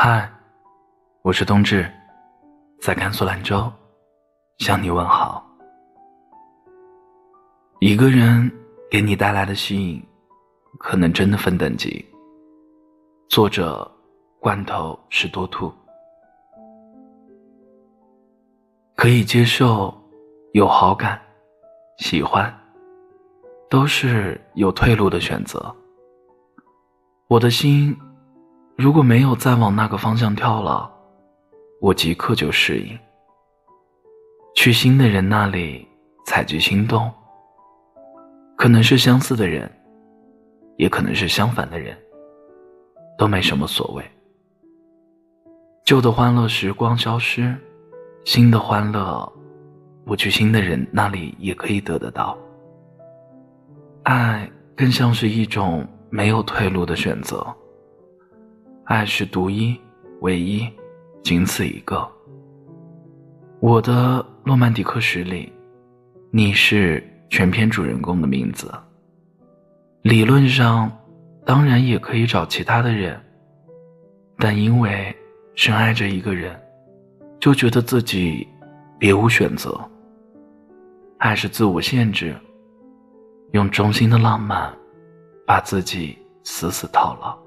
嗨，我是冬至，在甘肃兰州向你问好。一个人给你带来的吸引，可能真的分等级。作者：罐头是多兔。可以接受，有好感，喜欢，都是有退路的选择。我的心。如果没有再往那个方向跳了，我即刻就适应。去新的人那里采集心动，可能是相似的人，也可能是相反的人，都没什么所谓。旧的欢乐时光消失，新的欢乐，我去新的人那里也可以得得到。爱更像是一种没有退路的选择。爱是独一、唯一，仅此一个。我的诺曼底克史里，你是全篇主人公的名字。理论上，当然也可以找其他的人，但因为深爱着一个人，就觉得自己别无选择。爱是自我限制，用衷心的浪漫，把自己死死套牢。